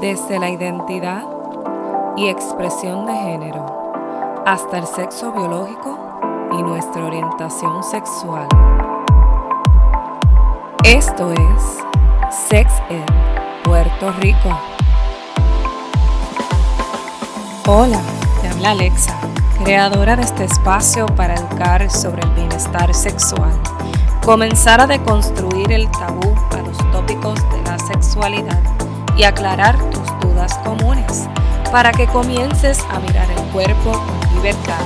desde la identidad y expresión de género hasta el sexo biológico y nuestra orientación sexual. Esto es Sex Ed Puerto Rico. Hola, te habla Alexa, creadora de este espacio para educar sobre el bienestar sexual. Comenzar a deconstruir el tabú a los tópicos de la sexualidad y aclarar tus dudas comunes para que comiences a mirar el cuerpo con libertad.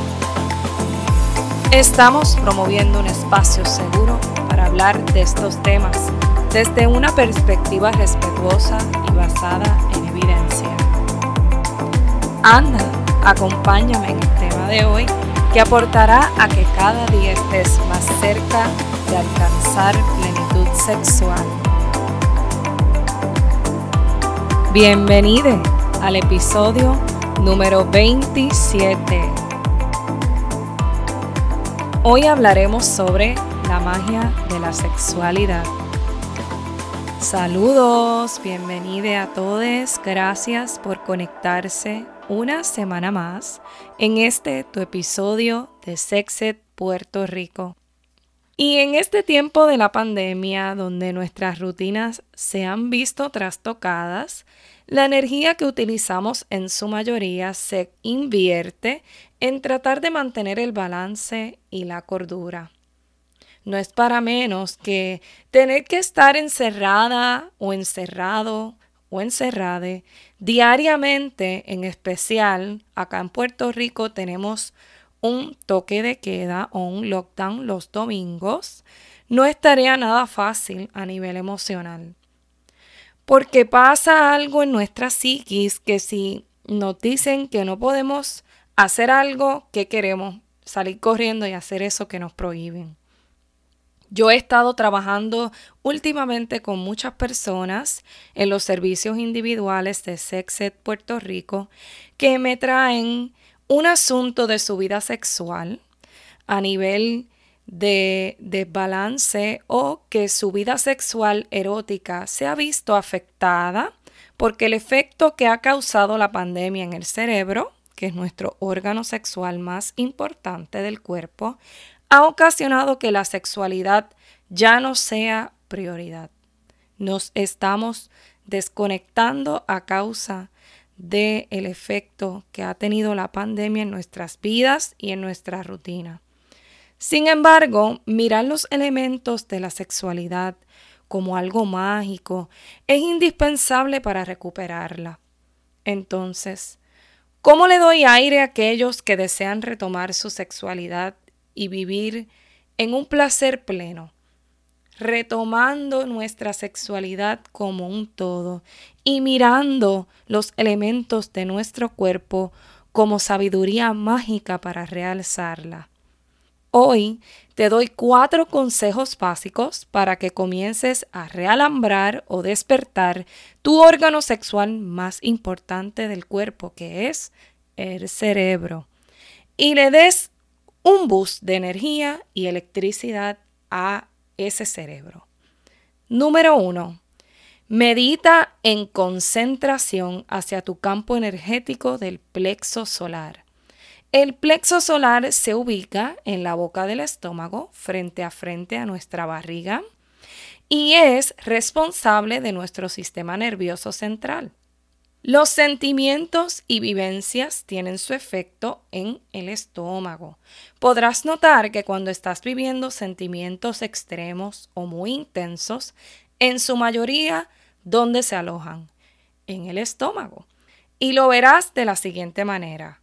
Estamos promoviendo un espacio seguro para hablar de estos temas desde una perspectiva respetuosa y basada en evidencia. Anda, acompáñame en el tema de hoy que aportará a que cada día estés más cerca de alcanzar plenitud sexual. Bienvenido al episodio número 27. Hoy hablaremos sobre la magia de la sexualidad. Saludos, bienvenidos a todos, gracias por conectarse una semana más en este tu episodio de Sexet Puerto Rico. Y en este tiempo de la pandemia, donde nuestras rutinas se han visto trastocadas, la energía que utilizamos en su mayoría se invierte en tratar de mantener el balance y la cordura. No es para menos que tener que estar encerrada o encerrado o encerrade diariamente, en especial acá en Puerto Rico tenemos un toque de queda o un lockdown los domingos, no estaría nada fácil a nivel emocional. Porque pasa algo en nuestra psiquis que si nos dicen que no podemos hacer algo que queremos, salir corriendo y hacer eso que nos prohíben. Yo he estado trabajando últimamente con muchas personas en los servicios individuales de Sexed Puerto Rico que me traen un asunto de su vida sexual a nivel de desbalance o que su vida sexual erótica se ha visto afectada porque el efecto que ha causado la pandemia en el cerebro, que es nuestro órgano sexual más importante del cuerpo, ha ocasionado que la sexualidad ya no sea prioridad. Nos estamos desconectando a causa del el efecto que ha tenido la pandemia en nuestras vidas y en nuestra rutina. Sin embargo, mirar los elementos de la sexualidad como algo mágico es indispensable para recuperarla. Entonces, ¿cómo le doy aire a aquellos que desean retomar su sexualidad y vivir en un placer pleno? Retomando nuestra sexualidad como un todo y mirando los elementos de nuestro cuerpo como sabiduría mágica para realzarla. Hoy te doy cuatro consejos básicos para que comiences a realambrar o despertar tu órgano sexual más importante del cuerpo, que es el cerebro, y le des un boost de energía y electricidad a ese cerebro. Número uno, medita en concentración hacia tu campo energético del plexo solar. El plexo solar se ubica en la boca del estómago, frente a frente a nuestra barriga, y es responsable de nuestro sistema nervioso central. Los sentimientos y vivencias tienen su efecto en el estómago. Podrás notar que cuando estás viviendo sentimientos extremos o muy intensos, en su mayoría, ¿dónde se alojan? En el estómago. Y lo verás de la siguiente manera.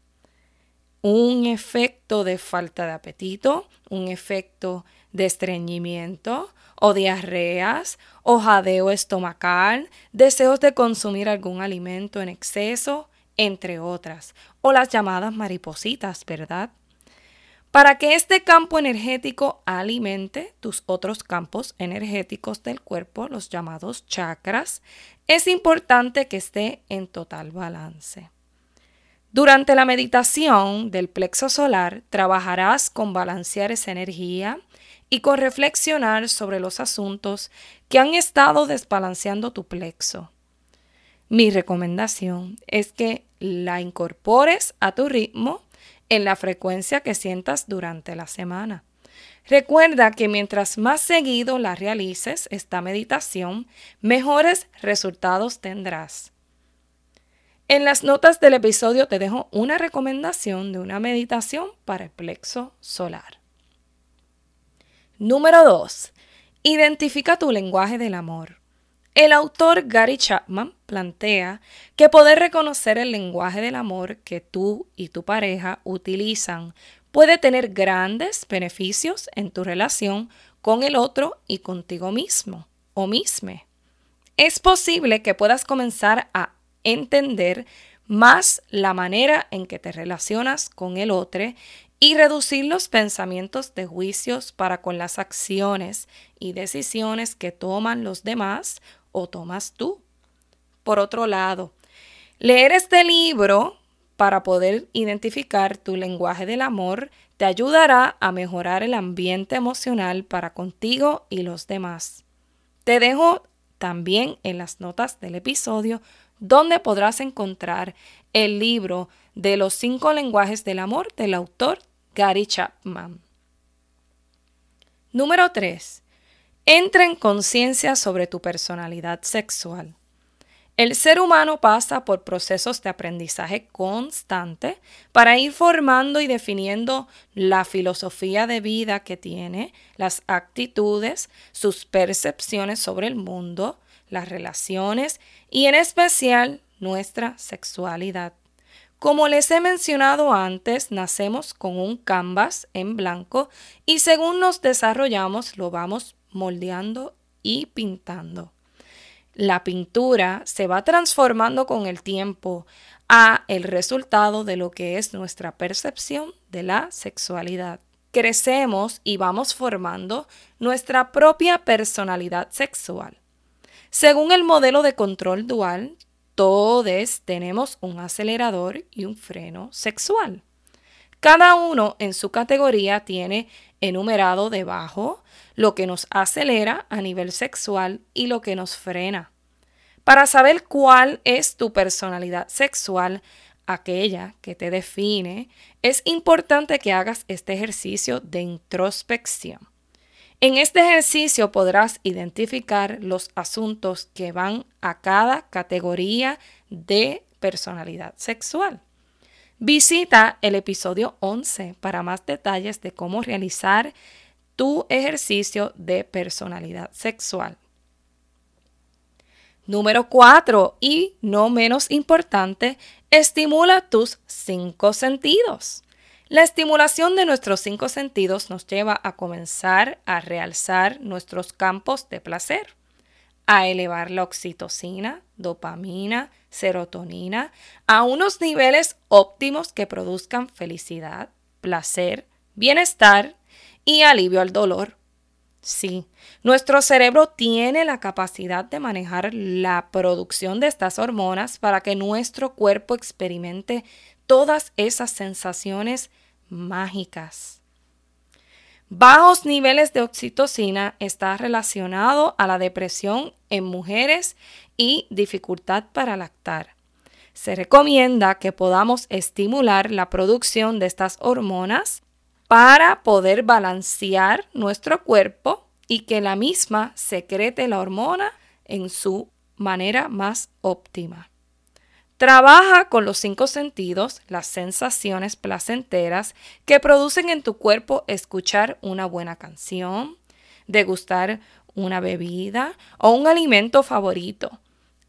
Un efecto de falta de apetito, un efecto de estreñimiento, o diarreas, o jadeo estomacal, deseos de consumir algún alimento en exceso, entre otras, o las llamadas maripositas, ¿verdad? Para que este campo energético alimente tus otros campos energéticos del cuerpo, los llamados chakras, es importante que esté en total balance. Durante la meditación del plexo solar trabajarás con balancear esa energía y con reflexionar sobre los asuntos que han estado desbalanceando tu plexo. mi recomendación es que la incorpores a tu ritmo en la frecuencia que sientas durante la semana. Recuerda que mientras más seguido la realices, esta meditación, mejores resultados tendrás. En las notas del episodio te dejo una recomendación de una meditación para el plexo solar. Número 2. Identifica tu lenguaje del amor. El autor Gary Chapman plantea que poder reconocer el lenguaje del amor que tú y tu pareja utilizan puede tener grandes beneficios en tu relación con el otro y contigo mismo o misme. Es posible que puedas comenzar a entender más la manera en que te relacionas con el otro y reducir los pensamientos de juicios para con las acciones y decisiones que toman los demás o tomas tú. Por otro lado, leer este libro para poder identificar tu lenguaje del amor te ayudará a mejorar el ambiente emocional para contigo y los demás. Te dejo también en las notas del episodio donde podrás encontrar el libro de los cinco lenguajes del amor del autor Gary Chapman. Número 3. Entra en conciencia sobre tu personalidad sexual. El ser humano pasa por procesos de aprendizaje constante para ir formando y definiendo la filosofía de vida que tiene, las actitudes, sus percepciones sobre el mundo, las relaciones y en especial nuestra sexualidad. Como les he mencionado antes, nacemos con un canvas en blanco y según nos desarrollamos lo vamos moldeando y pintando la pintura se va transformando con el tiempo a el resultado de lo que es nuestra percepción de la sexualidad. Crecemos y vamos formando nuestra propia personalidad sexual. Según el modelo de control dual, todos tenemos un acelerador y un freno sexual. Cada uno en su categoría tiene enumerado debajo lo que nos acelera a nivel sexual y lo que nos frena. Para saber cuál es tu personalidad sexual, aquella que te define, es importante que hagas este ejercicio de introspección. En este ejercicio podrás identificar los asuntos que van a cada categoría de personalidad sexual. Visita el episodio 11 para más detalles de cómo realizar tu ejercicio de personalidad sexual. Número 4 y no menos importante, estimula tus cinco sentidos. La estimulación de nuestros cinco sentidos nos lleva a comenzar a realzar nuestros campos de placer, a elevar la oxitocina, dopamina, serotonina a unos niveles óptimos que produzcan felicidad, placer, bienestar y alivio al dolor. Sí, nuestro cerebro tiene la capacidad de manejar la producción de estas hormonas para que nuestro cuerpo experimente todas esas sensaciones mágicas. Bajos niveles de oxitocina está relacionado a la depresión en mujeres y dificultad para lactar. Se recomienda que podamos estimular la producción de estas hormonas para poder balancear nuestro cuerpo y que la misma secrete la hormona en su manera más óptima. Trabaja con los cinco sentidos, las sensaciones placenteras que producen en tu cuerpo escuchar una buena canción, degustar una bebida o un alimento favorito.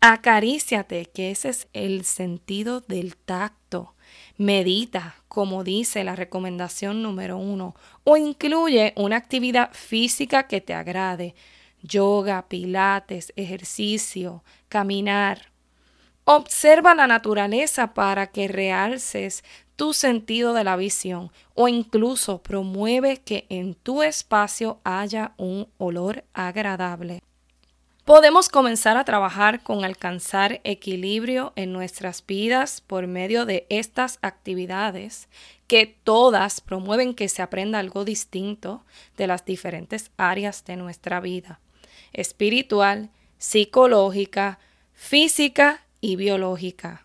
Acaríciate, que ese es el sentido del tacto. Medita, como dice la recomendación número uno, o incluye una actividad física que te agrade, yoga, pilates, ejercicio, caminar. Observa la naturaleza para que realces tu sentido de la visión o incluso promueve que en tu espacio haya un olor agradable. Podemos comenzar a trabajar con alcanzar equilibrio en nuestras vidas por medio de estas actividades que todas promueven que se aprenda algo distinto de las diferentes áreas de nuestra vida, espiritual, psicológica, física y biológica.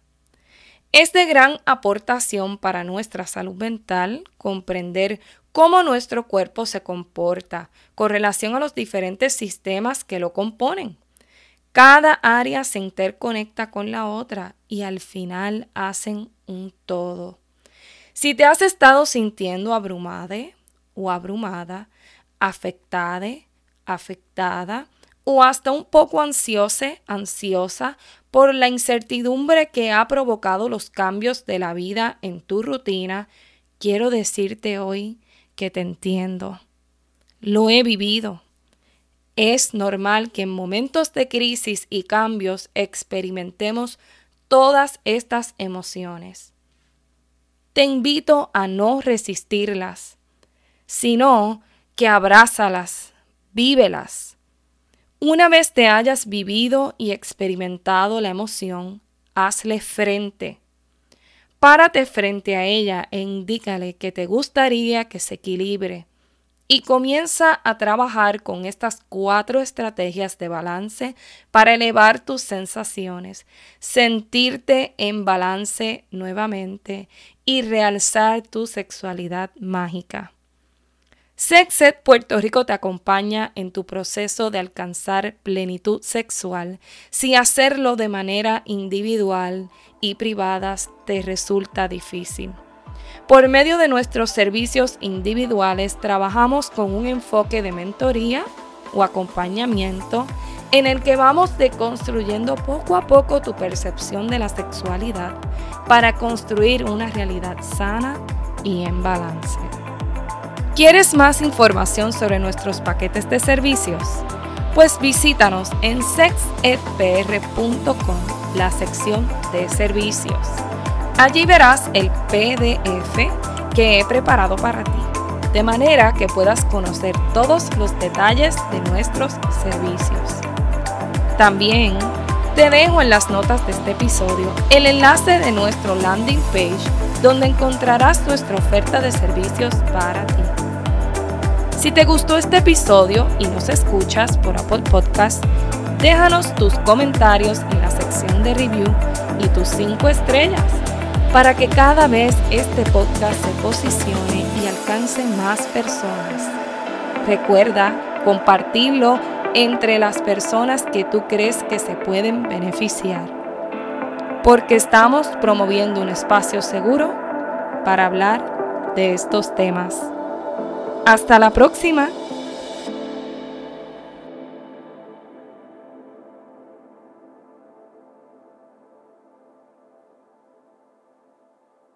Es de gran aportación para nuestra salud mental comprender cómo nuestro cuerpo se comporta con relación a los diferentes sistemas que lo componen. Cada área se interconecta con la otra y al final hacen un todo. Si te has estado sintiendo abrumada o abrumada, afectada, afectada o hasta un poco ansiosa, ansiosa por la incertidumbre que ha provocado los cambios de la vida en tu rutina, quiero decirte hoy que te entiendo. Lo he vivido. Es normal que en momentos de crisis y cambios experimentemos todas estas emociones. Te invito a no resistirlas, sino que abrázalas, vívelas. Una vez te hayas vivido y experimentado la emoción, hazle frente. Párate frente a ella e indícale que te gustaría que se equilibre y comienza a trabajar con estas cuatro estrategias de balance para elevar tus sensaciones, sentirte en balance nuevamente y realzar tu sexualidad mágica. Sexet Puerto Rico te acompaña en tu proceso de alcanzar plenitud sexual si hacerlo de manera individual y privada te resulta difícil. Por medio de nuestros servicios individuales trabajamos con un enfoque de mentoría o acompañamiento en el que vamos deconstruyendo poco a poco tu percepción de la sexualidad para construir una realidad sana y en balance. ¿Quieres más información sobre nuestros paquetes de servicios? Pues visítanos en sexedpr.com, la sección de servicios. Allí verás el PDF que he preparado para ti, de manera que puedas conocer todos los detalles de nuestros servicios. También te dejo en las notas de este episodio el enlace de nuestro landing page donde encontrarás nuestra oferta de servicios para ti. Si te gustó este episodio y nos escuchas por Apple Podcast, déjanos tus comentarios en la sección de review y tus 5 estrellas para que cada vez este podcast se posicione y alcance más personas. Recuerda compartirlo entre las personas que tú crees que se pueden beneficiar, porque estamos promoviendo un espacio seguro para hablar de estos temas. Hasta la próxima.